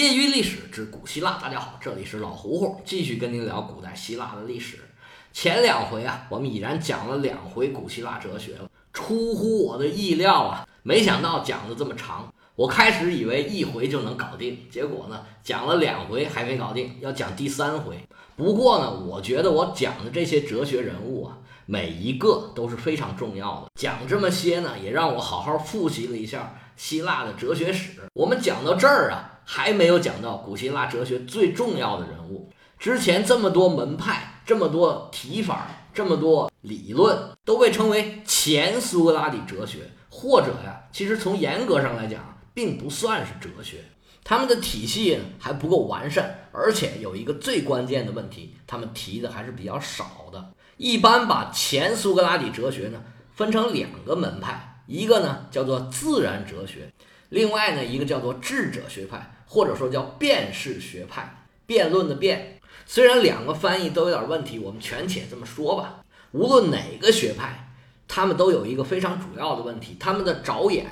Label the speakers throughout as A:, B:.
A: 业余历史之古希腊，大家好，这里是老胡胡，继续跟您聊古代希腊的历史。前两回啊，我们已然讲了两回古希腊哲学了，出乎我的意料啊，没想到讲的这么长。我开始以为一回就能搞定，结果呢，讲了两回还没搞定，要讲第三回。不过呢，我觉得我讲的这些哲学人物啊，每一个都是非常重要的。讲这么些呢，也让我好好复习了一下希腊的哲学史。我们讲到这儿啊。还没有讲到古希腊哲学最重要的人物。之前这么多门派、这么多提法、这么多理论，都被称为前苏格拉底哲学，或者呀，其实从严格上来讲，并不算是哲学。他们的体系还不够完善，而且有一个最关键的问题，他们提的还是比较少的。一般把前苏格拉底哲学呢分成两个门派，一个呢叫做自然哲学，另外呢一个叫做智者学派。或者说叫辩士学派，辩论的辩，虽然两个翻译都有点问题，我们全且这么说吧。无论哪个学派，他们都有一个非常主要的问题，他们的着眼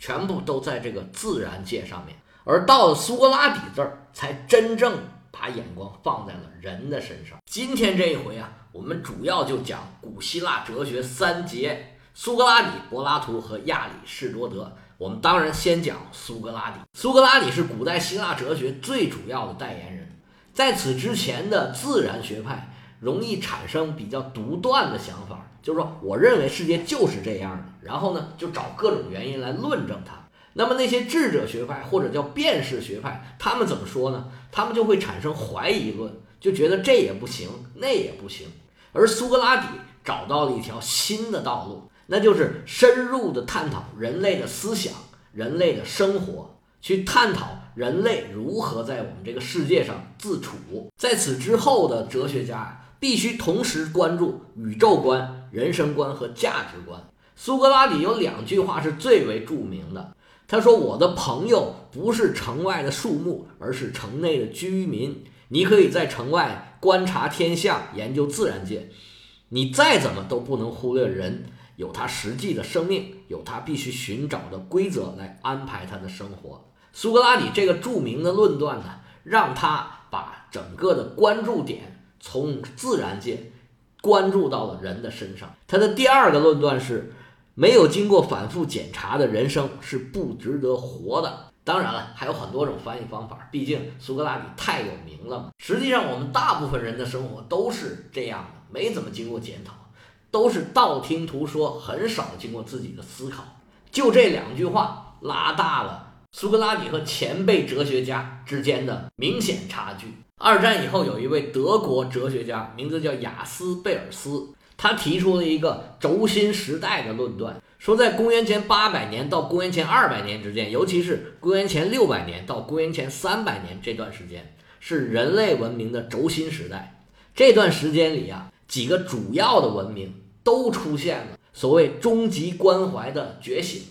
A: 全部都在这个自然界上面，而到了苏格拉底这儿，才真正把眼光放在了人的身上。今天这一回啊，我们主要就讲古希腊哲学三杰：苏格拉底、柏拉图和亚里士多德。我们当然先讲苏格拉底。苏格拉底是古代希腊哲学最主要的代言人。在此之前的自然学派容易产生比较独断的想法，就是说，我认为世界就是这样的，然后呢，就找各种原因来论证它。那么那些智者学派或者叫辨识学派，他们怎么说呢？他们就会产生怀疑论，就觉得这也不行，那也不行。而苏格拉底找到了一条新的道路。那就是深入的探讨人类的思想、人类的生活，去探讨人类如何在我们这个世界上自处。在此之后的哲学家必须同时关注宇宙观、人生观和价值观。苏格拉底有两句话是最为著名的，他说：“我的朋友不是城外的树木，而是城内的居民。你可以在城外观察天象，研究自然界，你再怎么都不能忽略人。”有他实际的生命，有他必须寻找的规则来安排他的生活。苏格拉底这个著名的论断呢，让他把整个的关注点从自然界关注到了人的身上。他的第二个论断是，没有经过反复检查的人生是不值得活的。当然了，还有很多种翻译方法，毕竟苏格拉底太有名了嘛。实际上，我们大部分人的生活都是这样的，没怎么经过检讨。都是道听途说，很少经过自己的思考。就这两句话，拉大了苏格拉底和前辈哲学家之间的明显差距。二战以后，有一位德国哲学家，名字叫雅斯贝尔斯，他提出了一个轴心时代的论断，说在公元前八百年到公元前二百年之间，尤其是公元前六百年到公元前三百年这段时间，是人类文明的轴心时代。这段时间里啊，几个主要的文明。都出现了所谓终极关怀的觉醒，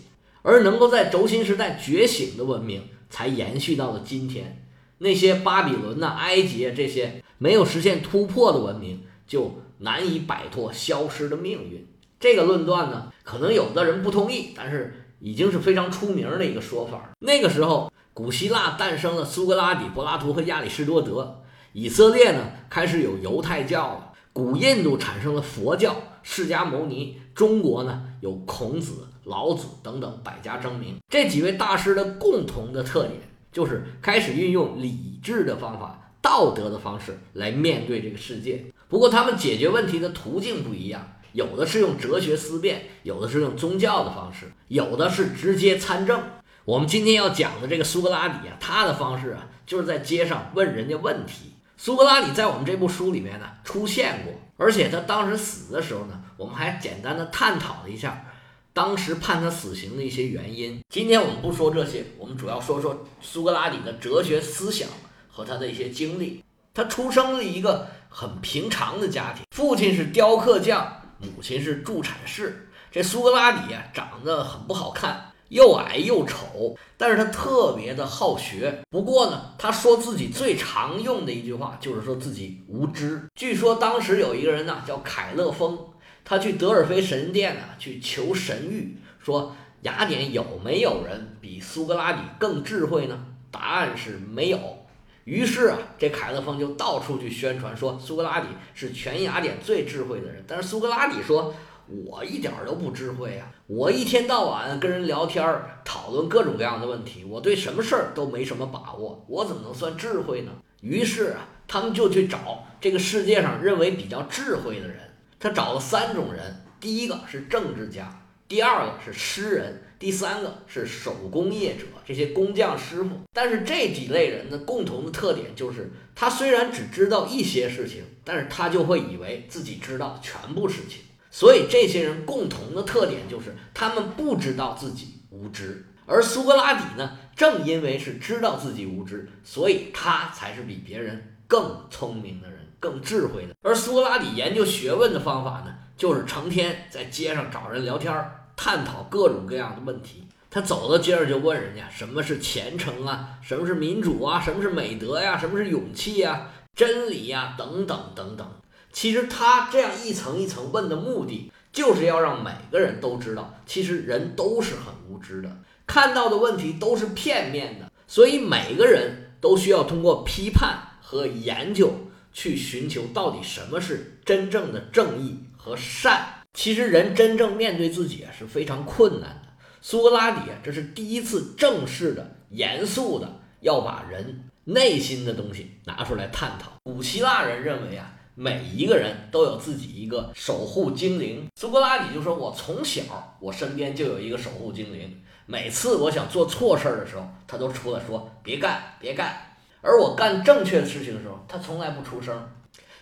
A: 而能够在轴心时代觉醒的文明，才延续到了今天。那些巴比伦呐、埃及啊这些没有实现突破的文明，就难以摆脱消失的命运。这个论断呢，可能有的人不同意，但是已经是非常出名的一个说法。那个时候，古希腊诞生了苏格拉底、柏拉图和亚里士多德，以色列呢开始有犹太教了，古印度产生了佛教。释迦牟尼，中国呢有孔子、老子等等百家争鸣。这几位大师的共同的特点就是开始运用理智的方法、道德的方式来面对这个世界。不过他们解决问题的途径不一样，有的是用哲学思辨，有的是用宗教的方式，有的是直接参政。我们今天要讲的这个苏格拉底啊，他的方式啊就是在街上问人家问题。苏格拉底在我们这部书里面呢出现过，而且他当时死的时候呢，我们还简单的探讨了一下当时判他死刑的一些原因。今天我们不说这些，我们主要说说苏格拉底的哲学思想和他的一些经历。他出生了一个很平常的家庭，父亲是雕刻匠，母亲是助产士。这苏格拉底啊，长得很不好看。又矮又丑，但是他特别的好学。不过呢，他说自己最常用的一句话就是说自己无知。据说当时有一个人呢叫凯勒封，他去德尔菲神殿啊去求神谕，说雅典有没有人比苏格拉底更智慧呢？答案是没有。于是啊，这凯勒风就到处去宣传说苏格拉底是全雅典最智慧的人。但是苏格拉底说：“我一点都不智慧啊！我一天到晚跟人聊天，讨论各种各样的问题，我对什么事儿都没什么把握，我怎么能算智慧呢？”于是啊，他们就去找这个世界上认为比较智慧的人。他找了三种人：第一个是政治家，第二个是诗人。第三个是手工业者，这些工匠师傅。但是这几类人的共同的特点就是，他虽然只知道一些事情，但是他就会以为自己知道全部事情。所以这些人共同的特点就是，他们不知道自己无知。而苏格拉底呢，正因为是知道自己无知，所以他才是比别人更聪明的人，更智慧的。而苏格拉底研究学问的方法呢，就是成天在街上找人聊天。探讨各种各样的问题，他走到街上就问人家什么是虔诚啊，什么是民主啊，什么是美德呀，什么是勇气呀，真理呀，等等等等。其实他这样一层一层问的目的，就是要让每个人都知道，其实人都是很无知的，看到的问题都是片面的，所以每个人都需要通过批判和研究去寻求到底什么是真正的正义和善。其实人真正面对自己啊是非常困难的。苏格拉底啊，这是第一次正式的、严肃的要把人内心的东西拿出来探讨。古希腊人认为啊，每一个人都有自己一个守护精灵。苏格拉底就说：“我从小我身边就有一个守护精灵，每次我想做错事儿的时候，他都出来说别干，别干。而我干正确的事情的时候，他从来不出声。”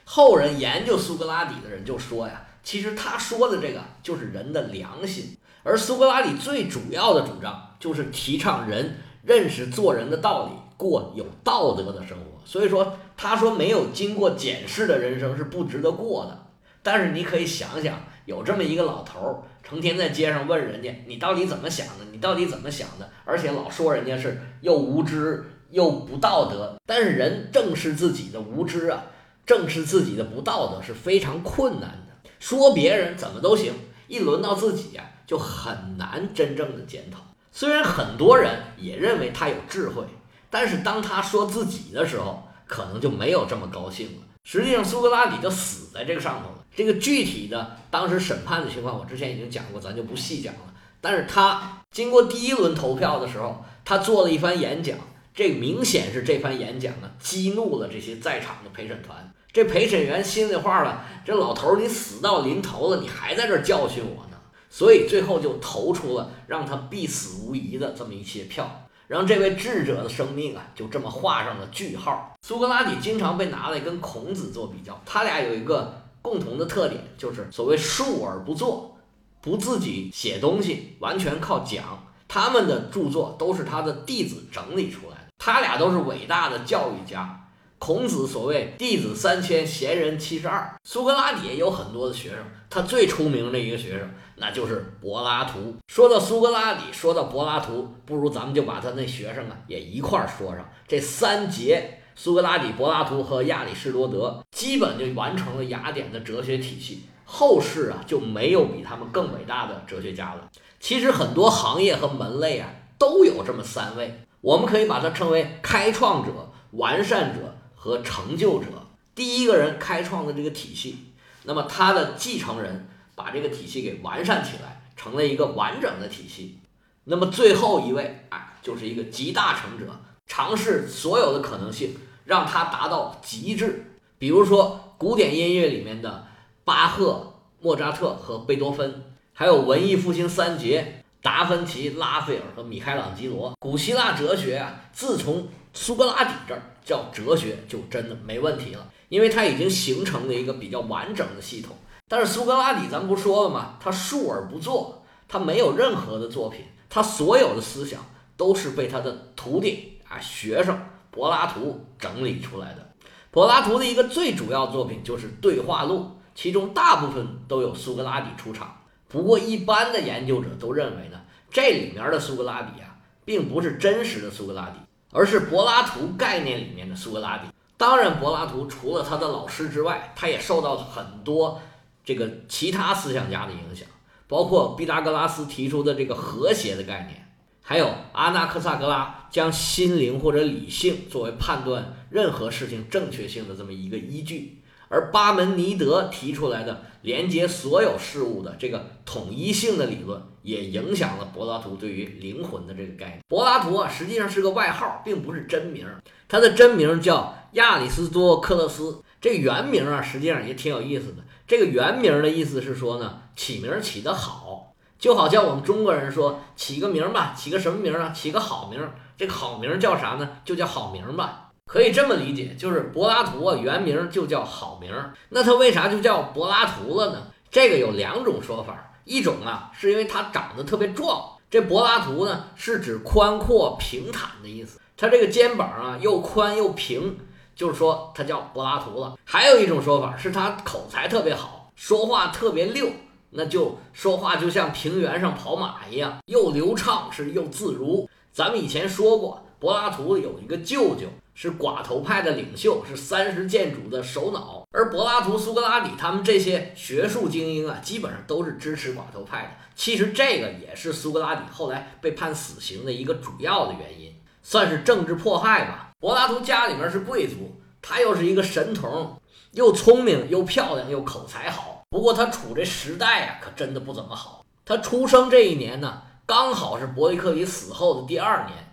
A: 后人研究苏格拉底的人就说呀。其实他说的这个就是人的良心，而苏格拉底最主要的主张就是提倡人认识做人的道理，过有道德的生活。所以说，他说没有经过检视的人生是不值得过的。但是你可以想想，有这么一个老头儿，成天在街上问人家你到底怎么想的，你到底怎么想的，而且老说人家是又无知又不道德。但是人正视自己的无知啊，正视自己的不道德是非常困难的。说别人怎么都行，一轮到自己呀，就很难真正的检讨。虽然很多人也认为他有智慧，但是当他说自己的时候，可能就没有这么高兴了。实际上，苏格拉底就死在这个上头了。这个具体的当时审判的情况，我之前已经讲过，咱就不细讲了。但是他经过第一轮投票的时候，他做了一番演讲，这明显是这番演讲呢激怒了这些在场的陪审团。这陪审员心里话了，这老头儿你死到临头了，你还在这儿教训我呢，所以最后就投出了让他必死无疑的这么一些票，让这位智者的生命啊就这么画上了句号。苏格拉底经常被拿来跟孔子做比较，他俩有一个共同的特点，就是所谓述而不作，不自己写东西，完全靠讲。他们的著作都是他的弟子整理出来的，他俩都是伟大的教育家。孔子所谓弟子三千，贤人七十二。苏格拉底也有很多的学生，他最出名的一个学生，那就是柏拉图。说到苏格拉底，说到柏拉图，不如咱们就把他那学生啊也一块儿说上。这三杰，苏格拉底、柏拉图和亚里士多德，基本就完成了雅典的哲学体系。后世啊就没有比他们更伟大的哲学家了。其实很多行业和门类啊都有这么三位，我们可以把它称为开创者、完善者。和成就者，第一个人开创的这个体系，那么他的继承人把这个体系给完善起来，成了一个完整的体系。那么最后一位，啊，就是一个集大成者，尝试所有的可能性，让它达到极致。比如说古典音乐里面的巴赫、莫扎特和贝多芬，还有文艺复兴三杰达芬奇、拉斐尔和米开朗基罗。古希腊哲学啊，自从苏格拉底这儿。叫哲学就真的没问题了，因为它已经形成了一个比较完整的系统。但是苏格拉底，咱不说了吗？他述而不作，他没有任何的作品，他所有的思想都是被他的徒弟啊学生柏拉图整理出来的。柏拉图的一个最主要作品就是《对话录》，其中大部分都有苏格拉底出场。不过一般的研究者都认为呢，这里面的苏格拉底啊，并不是真实的苏格拉底。而是柏拉图概念里面的苏格拉底。当然，柏拉图除了他的老师之外，他也受到了很多这个其他思想家的影响，包括毕达哥拉斯提出的这个和谐的概念，还有阿纳克萨格拉将心灵或者理性作为判断任何事情正确性的这么一个依据，而巴门尼德提出来的连接所有事物的这个统一性的理论，也影响了柏拉图对于灵魂的这个概念。柏拉图啊，实际上是个外号，并不是真名，他的真名叫亚里士多克勒斯。这原名啊，实际上也挺有意思的。这个原名的意思是说呢，起名起得好，就好像我们中国人说起个名吧，起个什么名啊？起个好名。这个好名叫啥呢？就叫好名吧。可以这么理解，就是柏拉图啊，原名就叫好名。那他为啥就叫柏拉图了呢？这个有两种说法，一种啊，是因为他长得特别壮。这柏拉图呢，是指宽阔平坦的意思。他这个肩膀啊，又宽又平。就是说他叫柏拉图了。还有一种说法是他口才特别好，说话特别溜，那就说话就像平原上跑马一样，又流畅是又自如。咱们以前说过，柏拉图有一个舅舅是寡头派的领袖，是三十建主的首脑。而柏拉图、苏格拉底他们这些学术精英啊，基本上都是支持寡头派的。其实这个也是苏格拉底后来被判死刑的一个主要的原因，算是政治迫害吧。柏拉图家里面是贵族，他又是一个神童，又聪明又漂亮又口才好。不过他处这时代呀，可真的不怎么好。他出生这一年呢，刚好是伯利克里死后的第二年。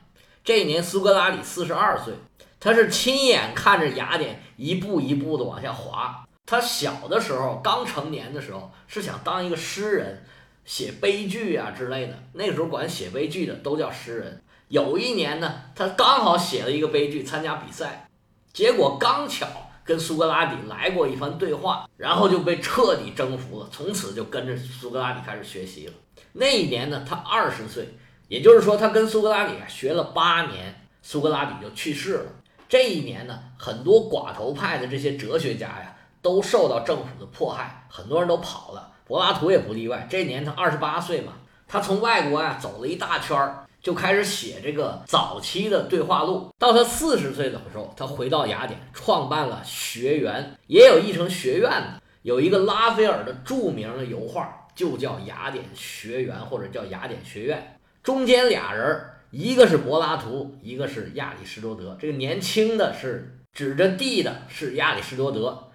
A: 这一年苏格拉底四十二岁，他是亲眼看着雅典一步一步的往下滑。他小的时候刚成年的时候，是想当一个诗人，写悲剧啊之类的。那个时候管写悲剧的都叫诗人。有一年呢，他刚好写了一个悲剧参加比赛，结果刚巧跟苏格拉底来过一番对话，然后就被彻底征服了，从此就跟着苏格拉底开始学习了。那一年呢，他二十岁，也就是说他跟苏格拉底学了八年，苏格拉底就去世了。这一年呢，很多寡头派的这些哲学家呀，都受到政府的迫害，很多人都跑了，柏拉图也不例外。这年他二十八岁嘛，他从外国啊走了一大圈儿。就开始写这个早期的对话录。到他四十岁的时候，他回到雅典，创办了学园，也有译成学院的。有一个拉斐尔的著名的油画，就叫雅典学园，或者叫雅典学院。中间俩人，一个是柏拉图，一个是亚里士多德。这个年轻的是指着地的，是亚里士多德；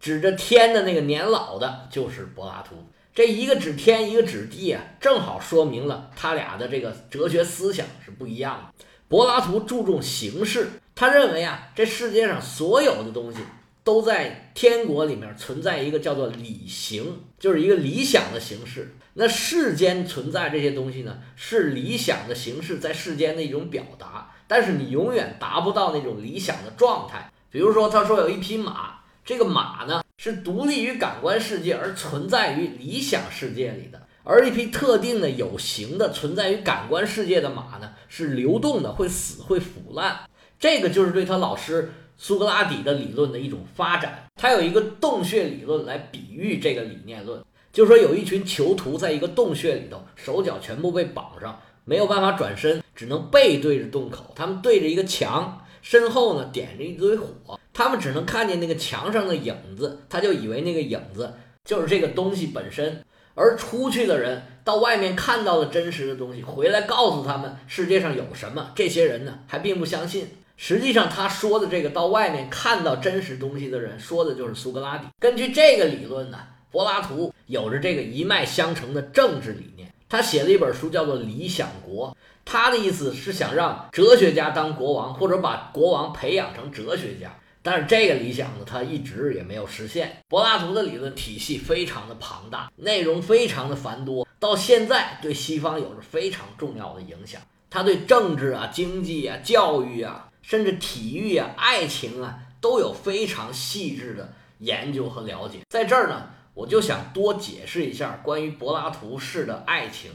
A: 指着天的那个年老的，就是柏拉图。这一个指天，一个指地啊，正好说明了他俩的这个哲学思想是不一样的。柏拉图注重形式，他认为啊，这世界上所有的东西都在天国里面存在一个叫做理形，就是一个理想的形式。那世间存在这些东西呢，是理想的形式在世间的一种表达，但是你永远达不到那种理想的状态。比如说，他说有一匹马，这个马呢。是独立于感官世界而存在于理想世界里的，而一匹特定的有形的存在于感官世界的马呢，是流动的，会死，会腐烂。这个就是对他老师苏格拉底的理论的一种发展。他有一个洞穴理论来比喻这个理念论，就是说有一群囚徒在一个洞穴里头，手脚全部被绑上，没有办法转身，只能背对着洞口，他们对着一个墙。身后呢点着一堆火，他们只能看见那个墙上的影子，他就以为那个影子就是这个东西本身。而出去的人到外面看到了真实的东西，回来告诉他们世界上有什么，这些人呢还并不相信。实际上他说的这个到外面看到真实东西的人，说的就是苏格拉底。根据这个理论呢，柏拉图有着这个一脉相承的政治理念，他写了一本书叫做《理想国》。他的意思是想让哲学家当国王，或者把国王培养成哲学家。但是这个理想呢，他一直也没有实现。柏拉图的理论体系非常的庞大，内容非常的繁多，到现在对西方有着非常重要的影响。他对政治啊、经济啊、教育啊，甚至体育啊、爱情啊，都有非常细致的研究和了解。在这儿呢，我就想多解释一下关于柏拉图式的爱情。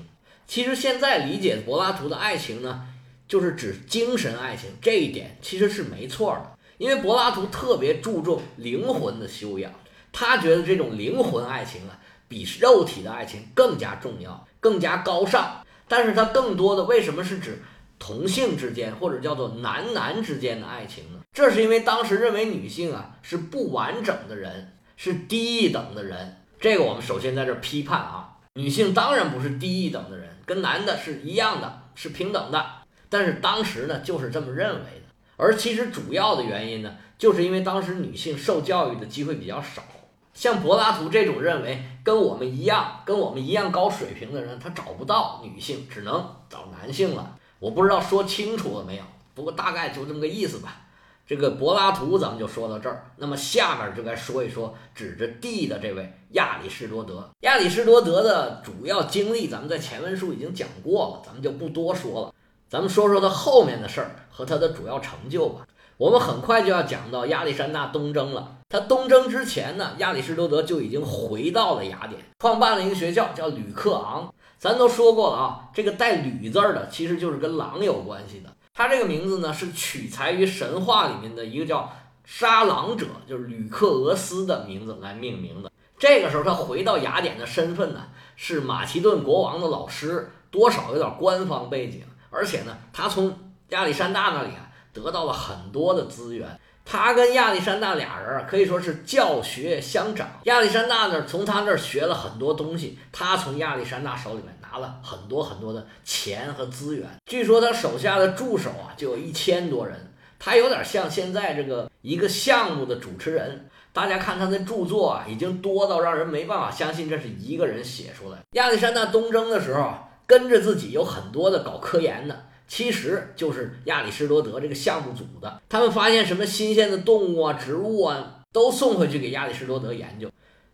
A: 其实现在理解柏拉图的爱情呢，就是指精神爱情，这一点其实是没错的。因为柏拉图特别注重灵魂的修养，他觉得这种灵魂爱情啊，比肉体的爱情更加重要，更加高尚。但是他更多的为什么是指同性之间或者叫做男男之间的爱情呢？这是因为当时认为女性啊是不完整的人，是低一等的人。这个我们首先在这批判啊，女性当然不是低一等的人。跟男的是一样的，是平等的。但是当时呢，就是这么认为的。而其实主要的原因呢，就是因为当时女性受教育的机会比较少。像柏拉图这种认为跟我们一样、跟我们一样高水平的人，他找不到女性，只能找男性了。我不知道说清楚了没有，不过大概就这么个意思吧。这个柏拉图咱们就说到这儿，那么下面就该说一说指着地的这位亚里士多德。亚里士多德的主要经历，咱们在前文书已经讲过了，咱们就不多说了。咱们说说他后面的事儿和他的主要成就吧。我们很快就要讲到亚历山大东征了。他东征之前呢，亚里士多德就已经回到了雅典，创办了一个学校，叫吕克昂。咱都说过了啊，这个带“吕”字的，其实就是跟狼有关系的。他这个名字呢，是取材于神话里面的一个叫杀狼者，就是吕克俄斯的名字来命名的。这个时候他回到雅典的身份呢，是马其顿国王的老师，多少有点官方背景，而且呢，他从亚历山大那里啊。得到了很多的资源，他跟亚历山大俩人可以说是教学相长。亚历山大呢，从他那儿学了很多东西，他从亚历山大手里面拿了很多很多的钱和资源。据说他手下的助手啊，就有一千多人。他有点像现在这个一个项目的主持人。大家看他的著作啊，已经多到让人没办法相信这是一个人写出来。亚历山大东征的时候，跟着自己有很多的搞科研的。其实就是亚里士多德这个项目组的，他们发现什么新鲜的动物啊、植物啊，都送回去给亚里士多德研究。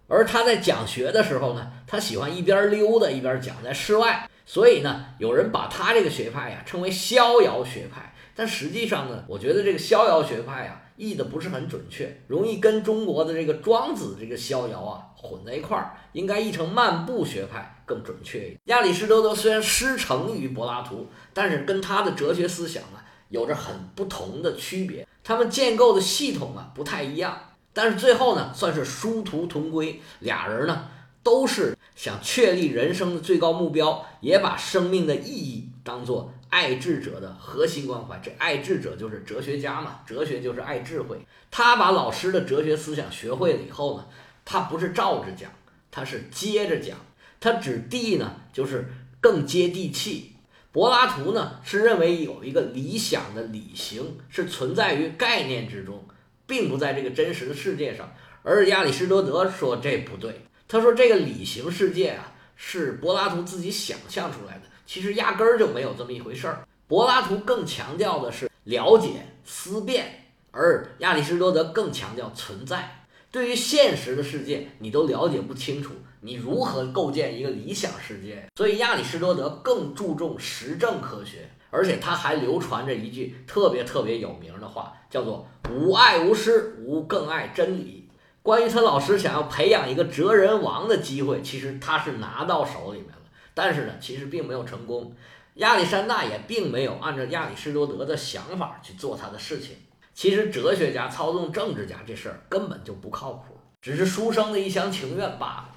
A: 而他在讲学的时候呢，他喜欢一边溜达一边讲，在室外，所以呢，有人把他这个学派呀称为逍遥学派。但实际上呢，我觉得这个逍遥学派啊。译的不是很准确，容易跟中国的这个庄子这个逍遥啊混在一块儿，应该译成漫步学派更准确一点。亚里士多德虽然师承于柏拉图，但是跟他的哲学思想啊有着很不同的区别，他们建构的系统啊不太一样，但是最后呢算是殊途同归，俩人呢都是想确立人生的最高目标，也把生命的意义当做。爱智者的核心关怀，这爱智者就是哲学家嘛，哲学就是爱智慧。他把老师的哲学思想学会了以后呢，他不是照着讲，他是接着讲。他指地呢，就是更接地气。柏拉图呢，是认为有一个理想的理型是存在于概念之中，并不在这个真实的世界上。而亚里士多德说这不对，他说这个理型世界啊，是柏拉图自己想象出来的。其实压根儿就没有这么一回事儿。柏拉图更强调的是了解、思辨，而亚里士多德更强调存在。对于现实的世界，你都了解不清楚，你如何构建一个理想世界？所以亚里士多德更注重实证科学，而且他还流传着一句特别特别有名的话，叫做“吾爱吾师，吾更爱真理”。关于他老师想要培养一个哲人王的机会，其实他是拿到手里面了。但是呢，其实并没有成功。亚历山大也并没有按照亚里士多德的想法去做他的事情。其实哲学家操纵政治家这事儿根本就不靠谱，只是书生的一厢情愿罢了。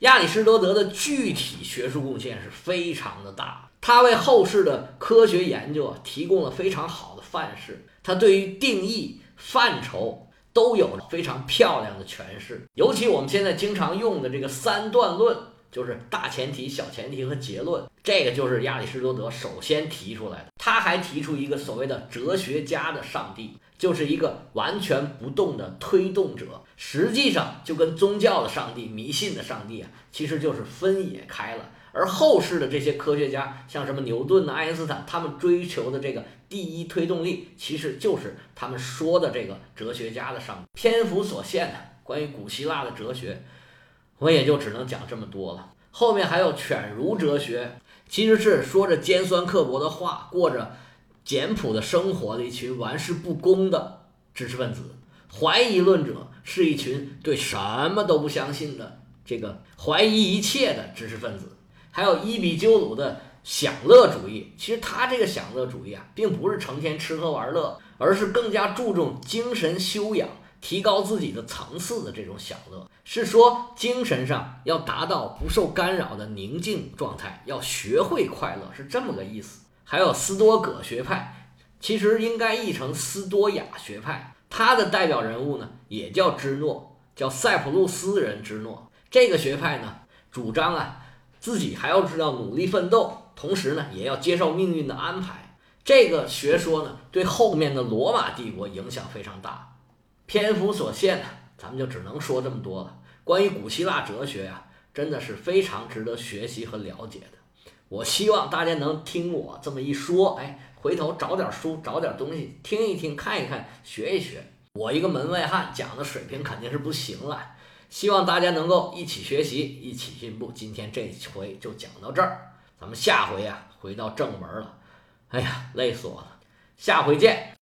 A: 亚里士多德的具体学术贡献是非常的大，他为后世的科学研究啊提供了非常好的范式。他对于定义、范畴都有非常漂亮的诠释，尤其我们现在经常用的这个三段论。就是大前提、小前提和结论，这个就是亚里士多德首先提出来的。他还提出一个所谓的哲学家的上帝，就是一个完全不动的推动者。实际上，就跟宗教的上帝、迷信的上帝啊，其实就是分野开了。而后世的这些科学家，像什么牛顿呐、爱因斯坦，他们追求的这个第一推动力，其实就是他们说的这个哲学家的上帝。篇幅所限的，关于古希腊的哲学。我也就只能讲这么多了。后面还有犬儒哲学，其实是说着尖酸刻薄的话，过着简朴的生活的一群玩世不恭的知识分子。怀疑论者是一群对什么都不相信的这个怀疑一切的知识分子。还有伊比鸠鲁的享乐主义，其实他这个享乐主义啊，并不是成天吃喝玩乐，而是更加注重精神修养。提高自己的层次的这种享乐，是说精神上要达到不受干扰的宁静状态，要学会快乐，是这么个意思。还有斯多葛学派，其实应该译成斯多亚学派，他的代表人物呢也叫芝诺，叫塞浦路斯人芝诺。这个学派呢主张啊，自己还要知道努力奋斗，同时呢，也要接受命运的安排。这个学说呢，对后面的罗马帝国影响非常大。篇幅所限呢，咱们就只能说这么多了。关于古希腊哲学呀，真的是非常值得学习和了解的。我希望大家能听我这么一说，哎，回头找点书，找点东西听一听，看一看，学一学。我一个门外汉讲的水平肯定是不行了，希望大家能够一起学习，一起进步。今天这回就讲到这儿，咱们下回呀回到正文了。哎呀，累死我了，下回见。